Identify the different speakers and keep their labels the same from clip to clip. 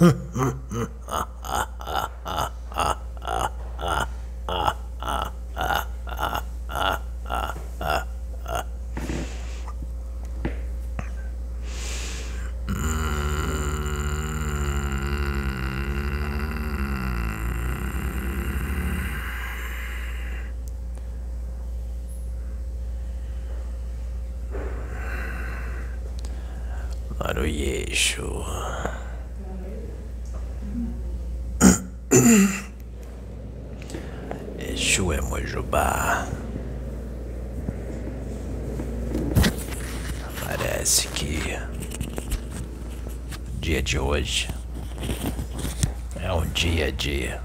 Speaker 1: 응, 응. Exu é Mojubá. Parece que o dia de hoje é um dia de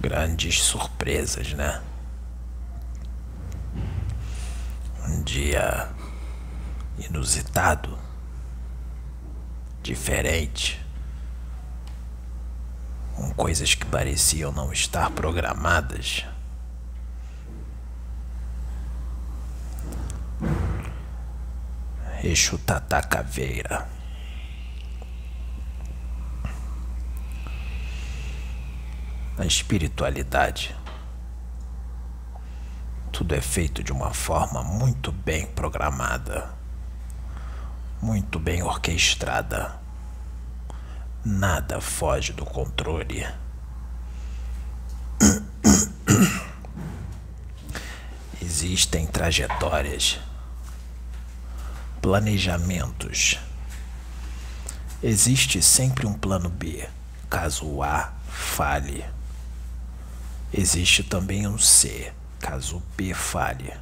Speaker 1: grandes surpresas, né? Um dia inusitado, diferente, coisas que pareciam não estar programadas. Exu Tata Caveira. Na espiritualidade, tudo é feito de uma forma muito bem programada, muito bem orquestrada. Nada foge do controle. Existem trajetórias, planejamentos. Existe sempre um plano B, caso o A falhe. Existe também um C, caso o B falhe.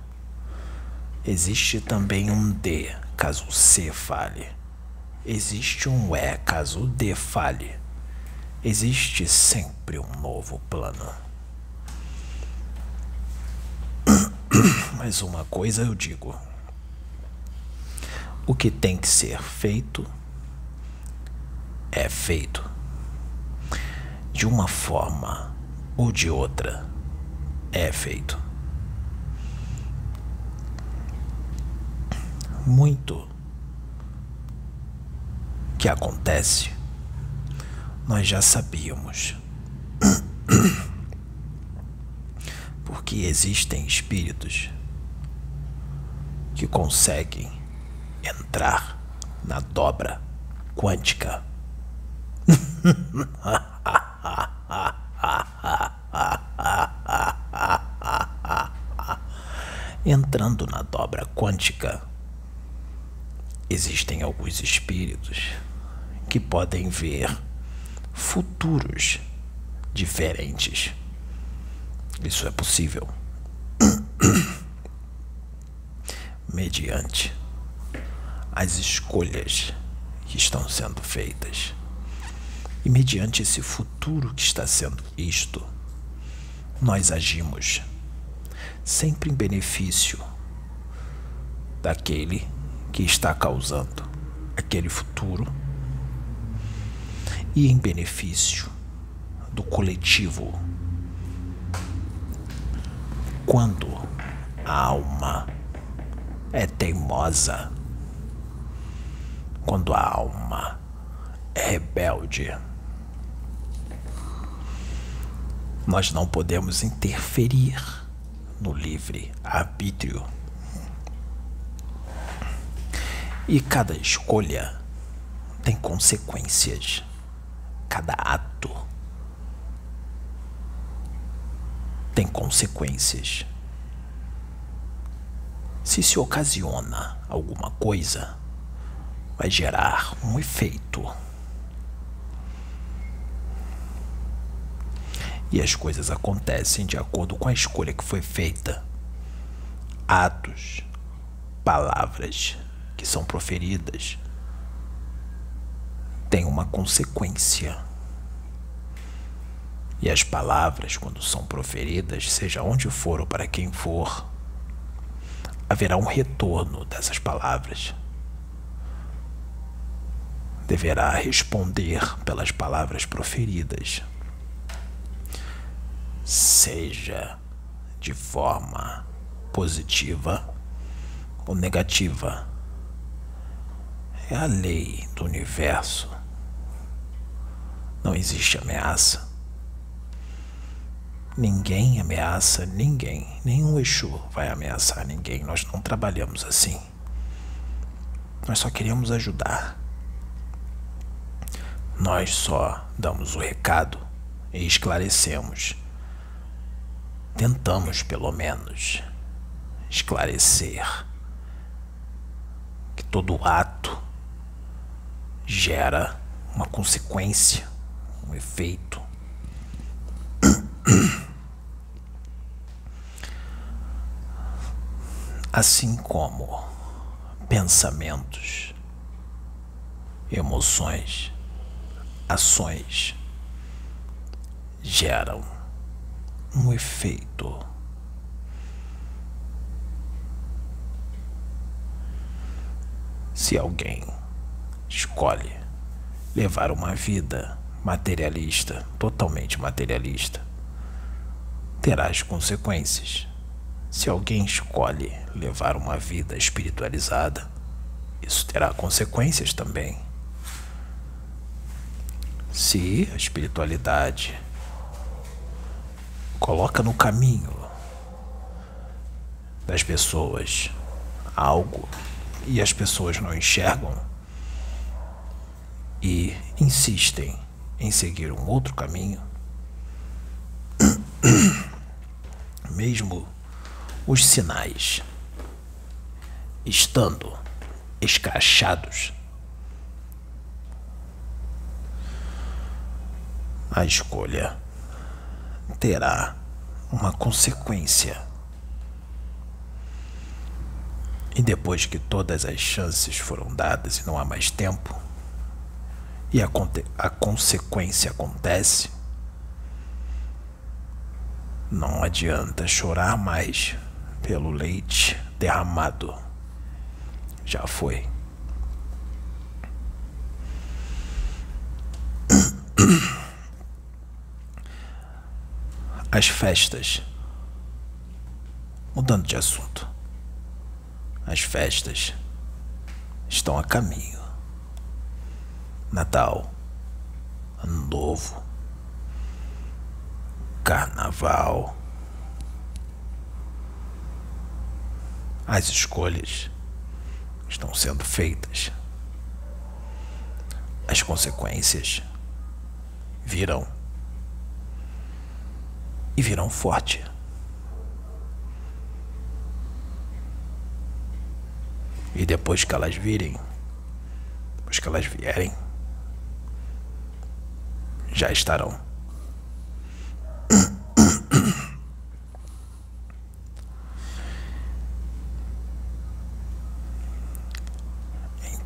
Speaker 1: Existe também um D, caso o C falhe. Existe um E, caso o D falhe. Existe sempre um novo plano. Mas uma coisa eu digo: o que tem que ser feito é feito. De uma forma ou de outra, é feito. Muito que acontece, nós já sabíamos. Porque existem espíritos que conseguem entrar na dobra quântica. Entrando na dobra quântica, existem alguns espíritos que podem ver futuros diferentes. Isso é possível. Mediante as escolhas que estão sendo feitas. E mediante esse futuro que está sendo visto, nós agimos sempre em benefício daquele que está causando aquele futuro e em benefício do coletivo. Quando a alma é teimosa, quando a alma é rebelde, nós não podemos interferir no livre arbítrio. E cada escolha tem consequências. Cada ato tem consequências. Se se ocasiona alguma coisa, vai gerar um efeito. E as coisas acontecem de acordo com a escolha que foi feita. Atos, palavras que são proferidas têm uma consequência. E as palavras, quando são proferidas, seja onde for ou para quem for, haverá um retorno dessas palavras. Deverá responder pelas palavras proferidas. seja de forma positiva ou negativa. É a lei do universo. Não existe ameaça. Ninguém ameaça ninguém. Nenhum Exu vai ameaçar ninguém. Nós não trabalhamos assim. Nós só queremos ajudar. Nós só damos o recado e esclarecemos. Tentamos, pelo menos, esclarecer que todo ato gera uma consequência, um efeito. Assim como pensamentos, emoções, ações geram um efeito. Se alguém escolhe levar uma vida materialista, totalmente materialista, terá as consequências. Se alguém escolhe levar uma vida espiritualizada, isso terá consequências também. Se a espiritualidade coloca no caminho das pessoas algo e as pessoas não enxergam e insistem em seguir um outro caminho, mesmo os sinais. Estando escrachados, a escolha terá uma consequência. E depois que todas as chances foram dadas e não há mais tempo, e a, a consequência acontece, não adianta chorar mais pelo leite derramado. Já foi. As festas. Mudando de assunto. As festas estão a caminho. Natal, Ano Novo, Carnaval. As escolhas estão sendo feitas. As consequências virão. E virão forte. E depois que elas virem, depois que elas vierem, já estarão.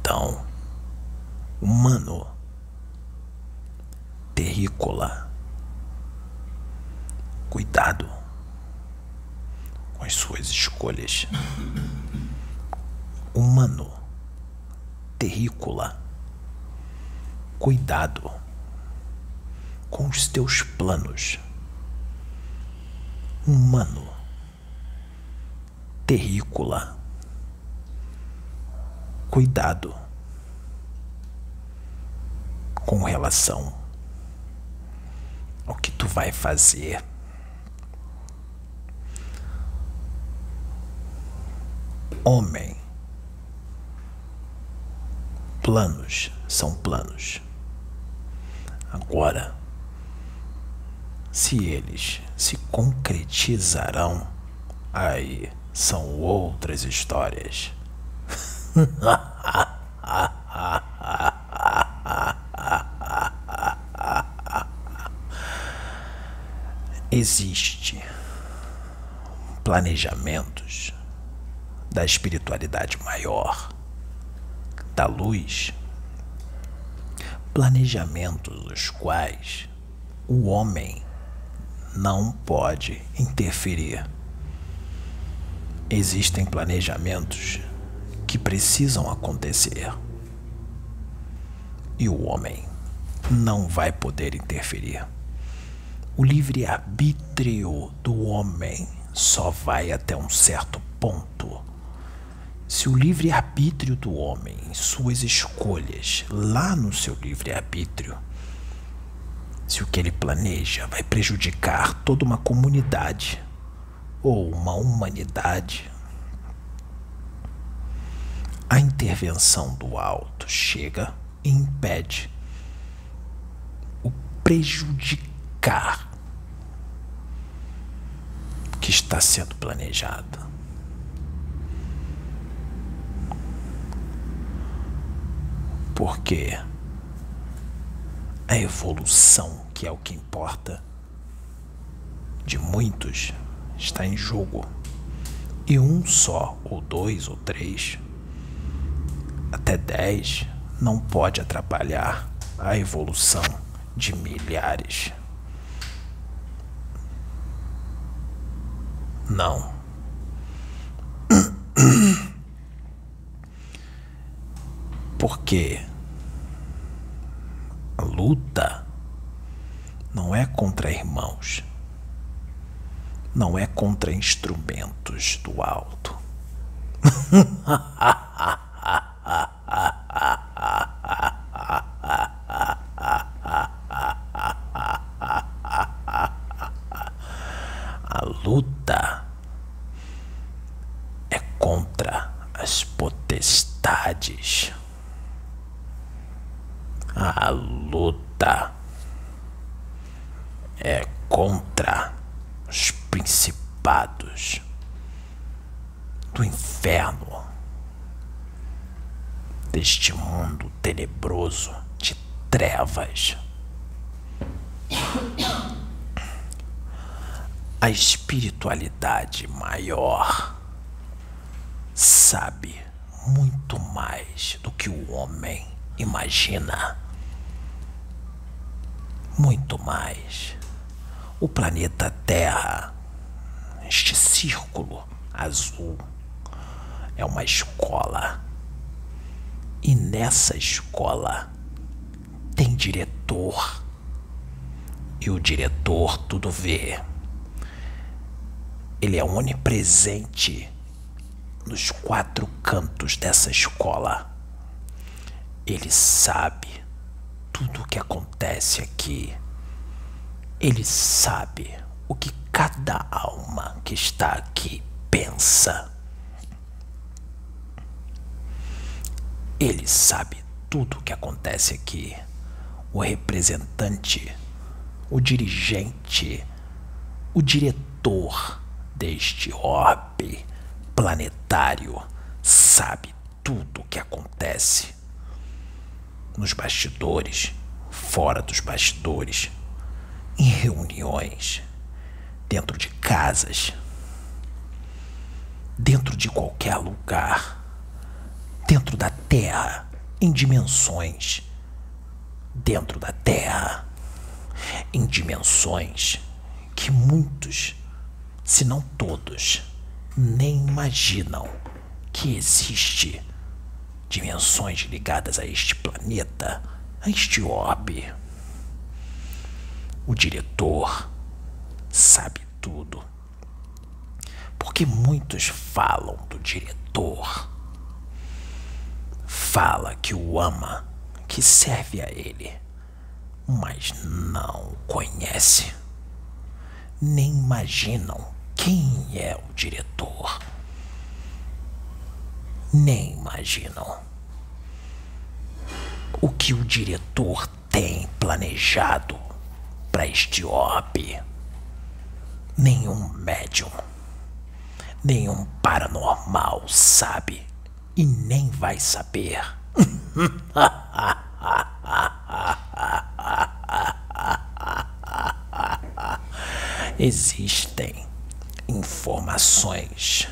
Speaker 1: Então, humano, terrícola, cuidado com as suas Humano, terrícola, cuidado com os teus planos. Humano, terrícola, cuidado com relação ao que tu vai fazer. Homem, planos são planos. Agora, se eles se concretizarão, aí são outras histórias. Existe planejamentos da espiritualidade maior, da luz, planejamentos os quais o homem não pode interferir. Existem planejamentos que precisam acontecer e o homem não vai poder interferir. O livre-arbítrio do homem só vai até um certo ponto. Se o livre-arbítrio do homem, suas escolhas, lá no seu livre-arbítrio, se o que ele planeja vai prejudicar toda uma comunidade ou uma humanidade, a intervenção do alto chega e impede o prejudicar que está sendo planejado. Porque a evolução, que é o que importa, de muitos está em jogo. E um só, ou dois, ou três, até dez, não pode atrapalhar a evolução de milhares. Não. Porque a luta não é contra irmãos, não é contra instrumentos do alto. A luta é contra as potestades. A luta é contra os principados do inferno, deste mundo tenebroso de trevas. A espiritualidade maior sabe muito mais do que o homem imagina. Muito mais. O planeta Terra, este círculo azul, é uma escola. E nessa escola tem diretor. E o diretor tudo vê. Ele é onipresente nos quatro cantos dessa escola. Ele sabe tudo o que acontece aqui. Ele sabe o que cada alma que está aqui pensa. Ele sabe tudo o que acontece aqui. O representante, o dirigente, o diretor deste orbe planetário sabe tudo o que acontece nos bastidores, fora dos bastidores, em reuniões, dentro de casas, dentro de qualquer lugar, dentro da Terra, em dimensões, dentro da Terra, em dimensões que muitos, se não todos, nem imaginam que existe dimensões ligadas a este planeta, a este orbe. O diretor sabe tudo. Porque muitos falam do diretor. Fala que o ama, que serve a ele, mas não conhece. Nem imaginam quem é o diretor? Nem imaginam o que o diretor tem planejado para este orbe. Nenhum médium, nenhum paranormal sabe e nem vai saber. Existem informações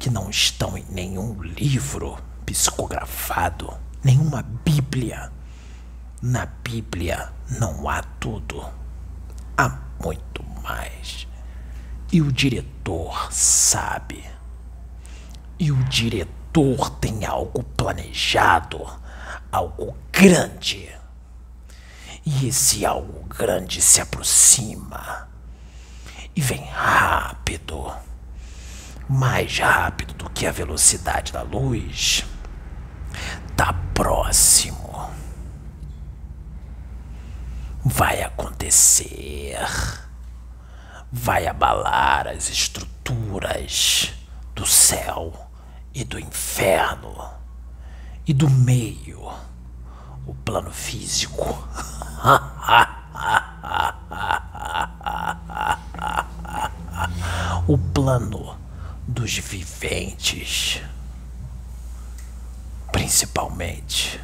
Speaker 1: que não estão em nenhum livro psicografado, nenhuma Bíblia. Na Bíblia não há tudo, há muito mais. E o diretor sabe. E o diretor tem algo planejado, algo grande. E esse algo grande se aproxima e vem rápido, mais rápido do que a velocidade da luz. Tá próximo. Vai acontecer. Vai abalar as estruturas do céu e do inferno e do meio, o plano físico. o plano dos viventes, principalmente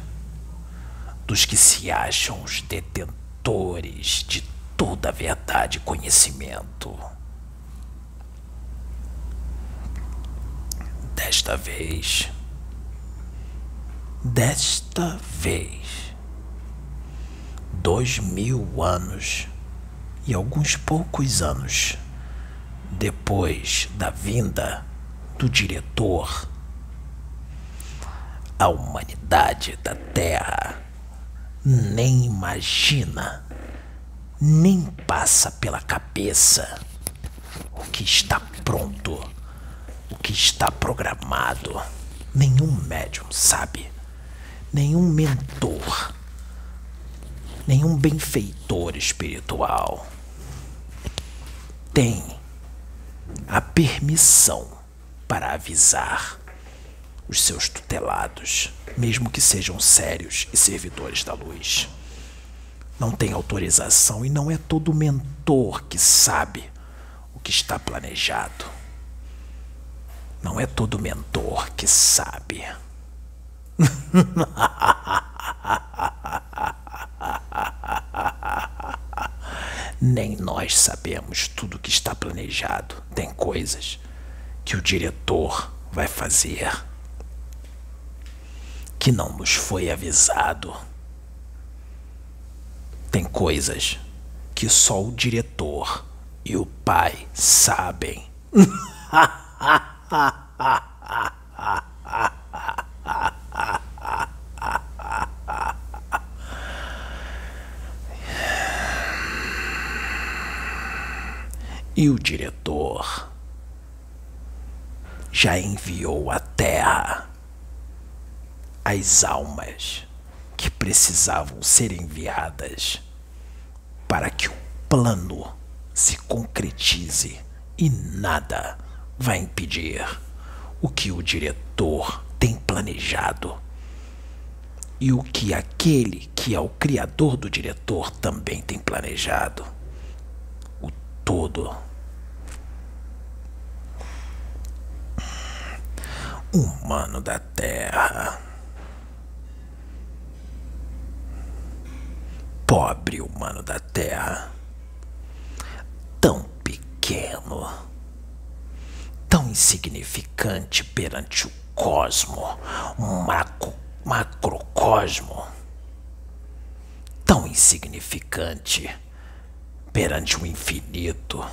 Speaker 1: dos que se acham os detentores de toda a verdade e conhecimento. Desta vez, desta vez, dois mil anos e alguns poucos anos depois da vinda do diretor, a humanidade da Terra nem imagina, nem passa pela cabeça o que está pronto, o que está programado. Nenhum médium sabe, nenhum mentor, nenhum benfeitor espiritual tem a permissão para avisar os seus tutelados, mesmo que sejam sérios e servidores da luz. Não tem autorização e não é todo mentor que sabe o que está planejado. Não é todo mentor que sabe. Nem nós sabemos tudo o que está planejado. Tem coisas que o diretor vai fazer que não nos foi avisado. Tem coisas que só o diretor e o pai sabem. E o diretor já enviou à Terra as almas que precisavam ser enviadas para que o plano se concretize e nada vai impedir o que o diretor tem planejado e o que aquele que é o criador do diretor também tem planejado. O todo humano da Terra. Pobre humano da Terra. Tão pequeno. Tão insignificante perante o cosmo, um macro, macrocosmo. Tão insignificante perante o infinito.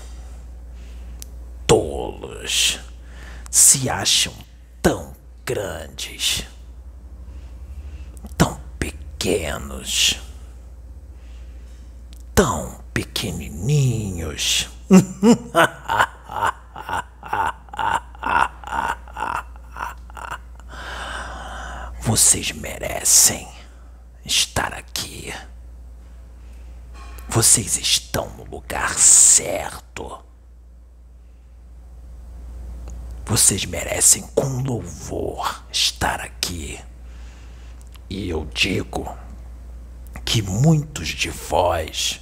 Speaker 1: Tolos se acham grandes, tão pequenos, tão pequenininhos. Vocês merecem estar aqui. Vocês estão no lugar certo. Vocês merecem com louvor estar aqui. E eu digo que muitos de vós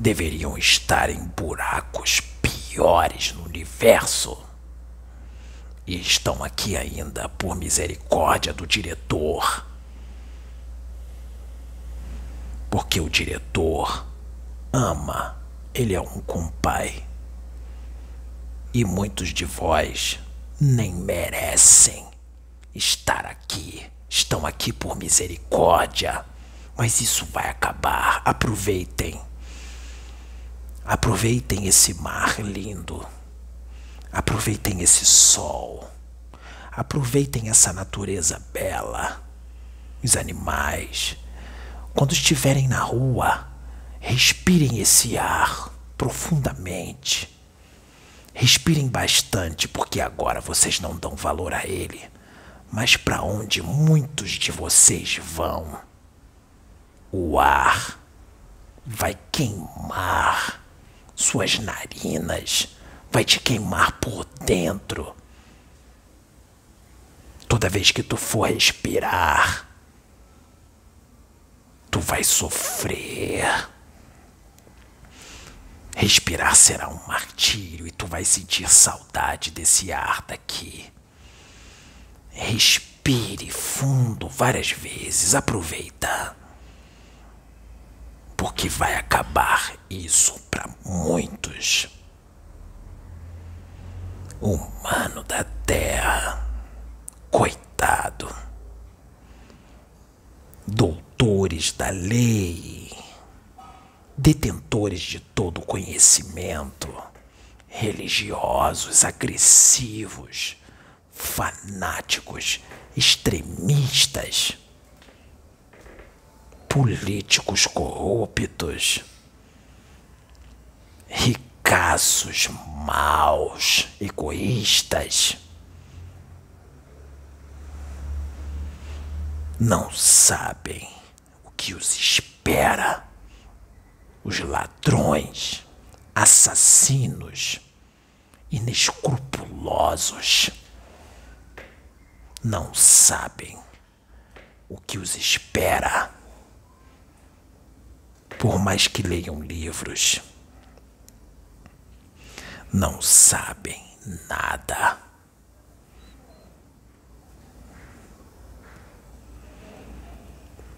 Speaker 1: deveriam estar em buracos piores no universo. E estão aqui ainda por misericórdia do diretor. Porque o diretor ama, ele é um compai e muitos de vós nem merecem estar aqui. Estão aqui por misericórdia. Mas isso vai acabar. Aproveitem. Aproveitem esse mar lindo. Aproveitem esse sol. Aproveitem essa natureza bela. Os animais, Quando estiverem na rua, respirem esse ar profundamente. Respirem bastante, porque agora vocês não dão valor a ele. Mas para onde muitos de vocês vão, o ar vai queimar suas narinas, vai te queimar por dentro. Toda vez que tu for respirar, tu vai sofrer. Respirar será um martírio e tu vai sentir saudade desse ar daqui. Respire fundo várias vezes, aproveita. Porque vai acabar isso para muitos. Humano da Terra, coitado. Doutores da lei, detentores de todo o conhecimento, religiosos agressivos fanáticos, extremistas, políticos corruptos, ricaços maus, egoístas. Não sabem o que os espera. Os ladrões, assassinos, inescrupulosos não sabem o que os espera. Por mais que leiam livros, não sabem nada.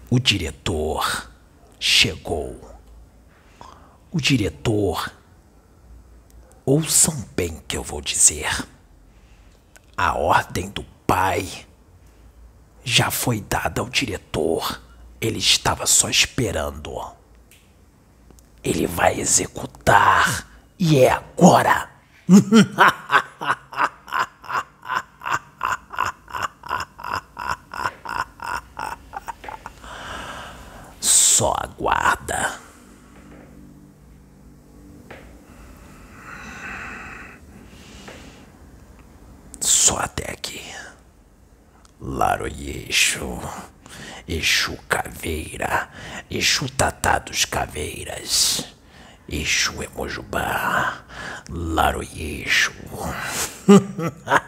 Speaker 1: O diretor chegou. O diretor, ouçam bem que eu vou dizer. A ordem do pai já foi dada ao diretor. Ele estava só esperando. Ele vai executar. E é agora. Só aguarda. Só até aqui. Laro Exu, Exu Caveira, Exu Tatá dos Caveiras, Exu Emojubá, Exu.